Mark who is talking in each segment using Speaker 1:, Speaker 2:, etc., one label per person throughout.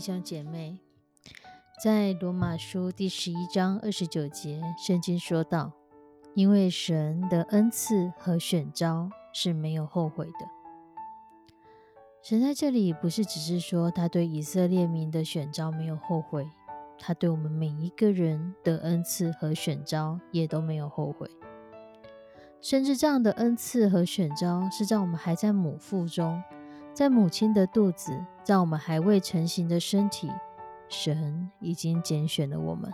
Speaker 1: 弟兄姐妹，在罗马书第十一章二十九节，圣经说道：“因为神的恩赐和选召是没有后悔的。”神在这里不是只是说他对以色列民的选召没有后悔，他对我们每一个人的恩赐和选召也都没有后悔。甚至这样的恩赐和选召是在我们还在母腹中。在母亲的肚子，在我们还未成型的身体，神已经拣选了我们。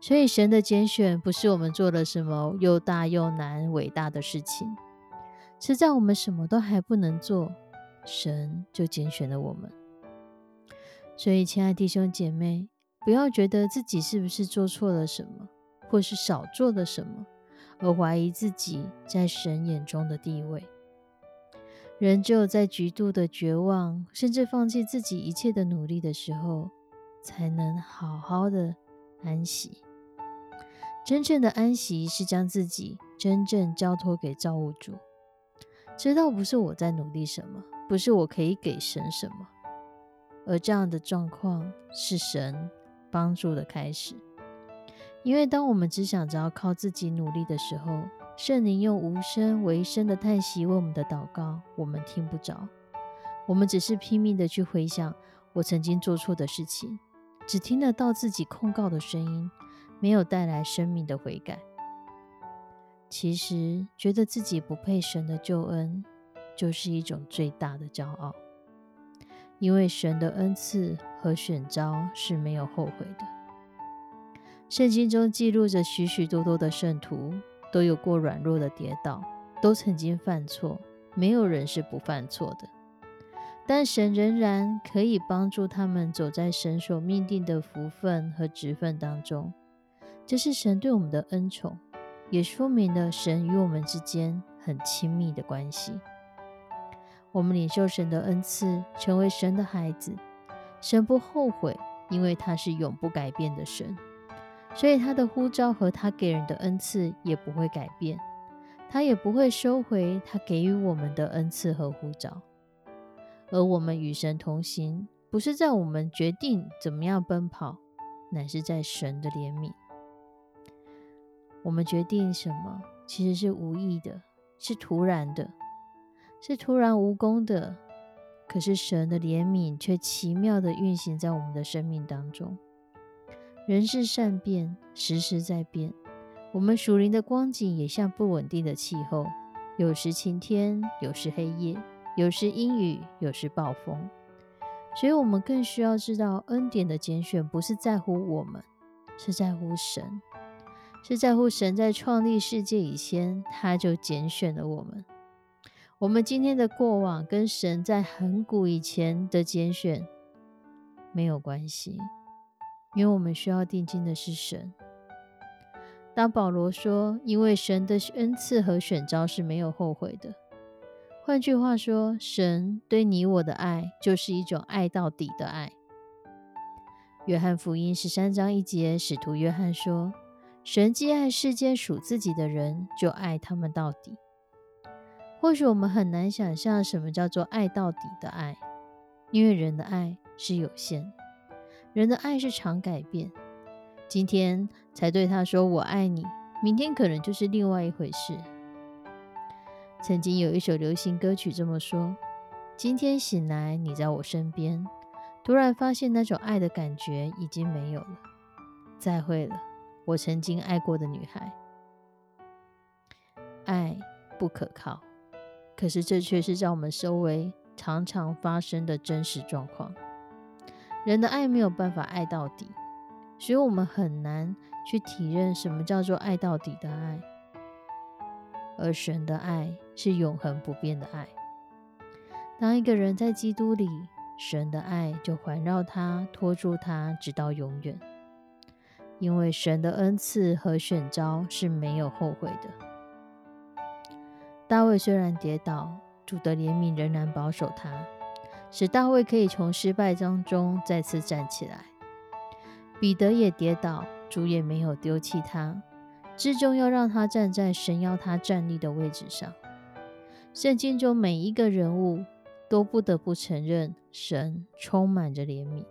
Speaker 1: 所以，神的拣选不是我们做了什么又大又难、伟大的事情，是在我们什么都还不能做，神就拣选了我们。所以，亲爱弟兄姐妹，不要觉得自己是不是做错了什么，或是少做了什么，而怀疑自己在神眼中的地位。人只有在极度的绝望，甚至放弃自己一切的努力的时候，才能好好的安息。真正的安息是将自己真正交托给造物主，知道不是我在努力什么，不是我可以给神什么，而这样的状况是神帮助的开始。因为当我们只想着要靠自己努力的时候，圣灵用无声为声的叹息为我们的祷告，我们听不着。我们只是拼命的去回想我曾经做错的事情，只听得到自己控告的声音，没有带来生命的悔改。其实，觉得自己不配神的救恩，就是一种最大的骄傲。因为神的恩赐和选召是没有后悔的。圣经中记录着许许多多的圣徒。都有过软弱的跌倒，都曾经犯错，没有人是不犯错的。但神仍然可以帮助他们走在神所命定的福分和职分当中。这是神对我们的恩宠，也说明了神与我们之间很亲密的关系。我们领受神的恩赐，成为神的孩子，神不后悔，因为他是永不改变的神。所以他的呼召和他给人的恩赐也不会改变，他也不会收回他给予我们的恩赐和呼召。而我们与神同行，不是在我们决定怎么样奔跑，乃是在神的怜悯。我们决定什么，其实是无意的，是突然的，是突然无功的。可是神的怜悯却奇妙的运行在我们的生命当中。人事善变，时时在变。我们属灵的光景也像不稳定的气候，有时晴天，有时黑夜，有时阴雨，有时暴风。所以，我们更需要知道，恩典的拣选不是在乎我们，是在乎神，是在乎神在创立世界以前，他就拣选了我们。我们今天的过往跟神在很古以前的拣选没有关系。因为我们需要定睛的是神。当保罗说：“因为神的恩赐和选召是没有后悔的。”换句话说，神对你我的爱就是一种爱到底的爱。约翰福音十三章一节，使徒约翰说：“神既爱世间属自己的人，就爱他们到底。”或许我们很难想象什么叫做爱到底的爱，因为人的爱是有限。人的爱是常改变，今天才对他说我爱你，明天可能就是另外一回事。曾经有一首流行歌曲这么说：今天醒来你在我身边，突然发现那种爱的感觉已经没有了。再会了，我曾经爱过的女孩。爱不可靠，可是这却是在我们周围常常发生的真实状况。人的爱没有办法爱到底，所以我们很难去体认什么叫做爱到底的爱。而神的爱是永恒不变的爱。当一个人在基督里，神的爱就环绕他，拖住他，直到永远。因为神的恩赐和选召是没有后悔的。大卫虽然跌倒，主的怜悯仍然保守他，使大卫可以从失败当中再次站起来。彼得也跌倒，主也没有丢弃他。至终要让他站在神要他站立的位置上。圣经中每一个人物都不得不承认，神充满着怜悯。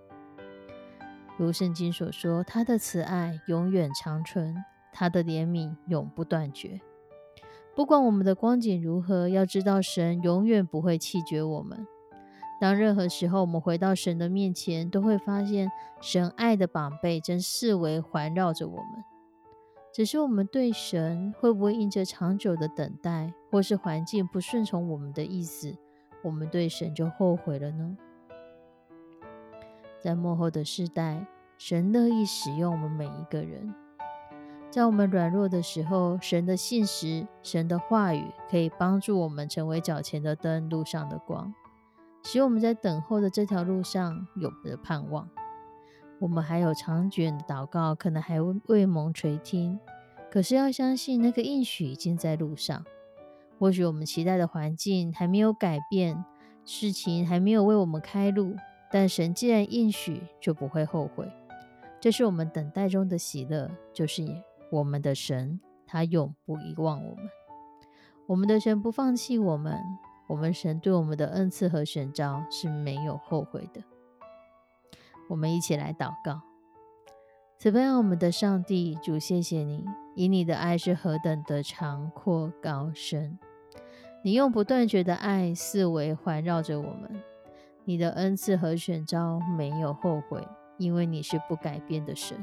Speaker 1: 如圣经所说，他的慈爱永远长存，他的怜悯永不断绝。不管我们的光景如何，要知道神永远不会弃绝我们。当任何时候我们回到神的面前，都会发现神爱的宝贝正四围环绕着我们。只是我们对神会不会因着长久的等待，或是环境不顺从我们的意思，我们对神就后悔了呢？在幕后的世代，神乐意使用我们每一个人。在我们软弱的时候，神的信实、神的话语可以帮助我们成为脚前的灯，路上的光，使我们在等候的这条路上有了盼望。我们还有长卷的祷告，可能还未蒙垂听，可是要相信那个应许已经在路上。或许我们期待的环境还没有改变，事情还没有为我们开路，但神既然应许，就不会后悔。这是我们等待中的喜乐，就是我们的神，他永不遗忘我们。我们的神不放弃我们，我们神对我们的恩赐和选召是没有后悔的。我们一起来祷告，慈悲我们的上帝主，谢谢你，以你的爱是何等的长阔高深，你用不断绝的爱四围环绕着我们，你的恩赐和选召没有后悔，因为你是不改变的神。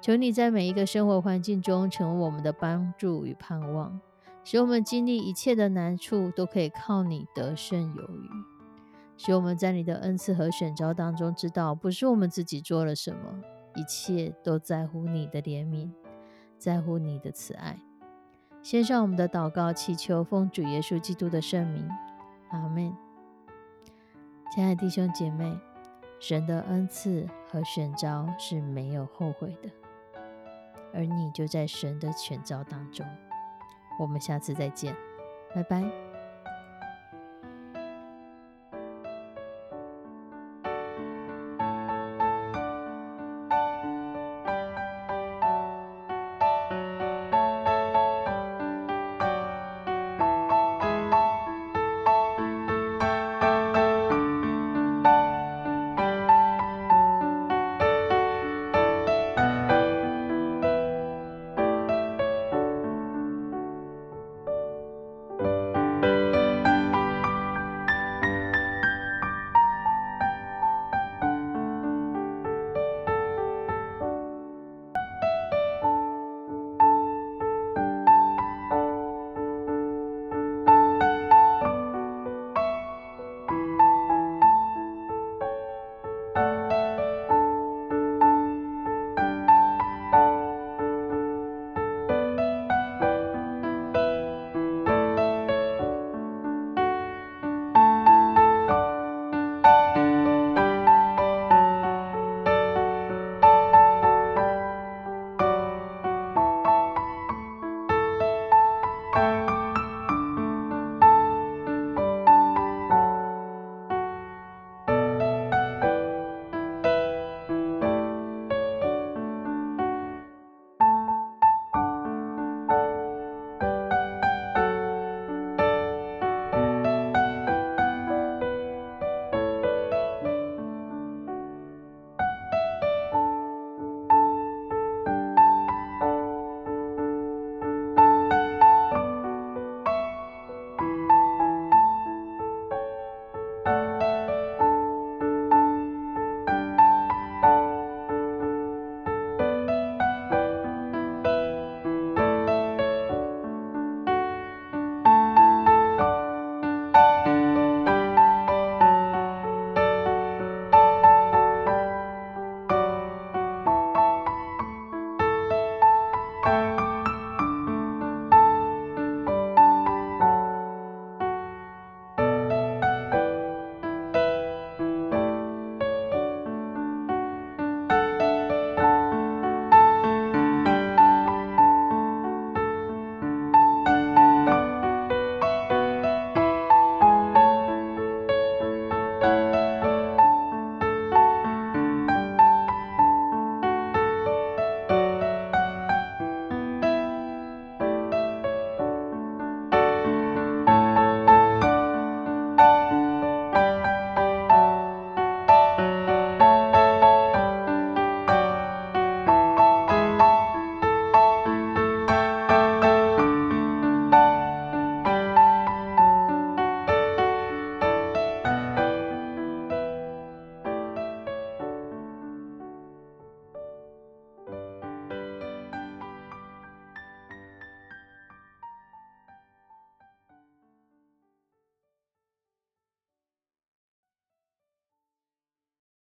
Speaker 1: 求你在每一个生活环境中成为我们的帮助与盼望，使我们经历一切的难处都可以靠你得胜有余。使我们在你的恩赐和选召当中，知道不是我们自己做了什么，一切都在乎你的怜悯，在乎你的慈爱。献上我们的祷告，祈求奉主耶稣基督的圣名，阿门。亲爱的弟兄姐妹，神的恩赐和选召是没有后悔的，而你就在神的选召当中。我们下次再见，拜拜。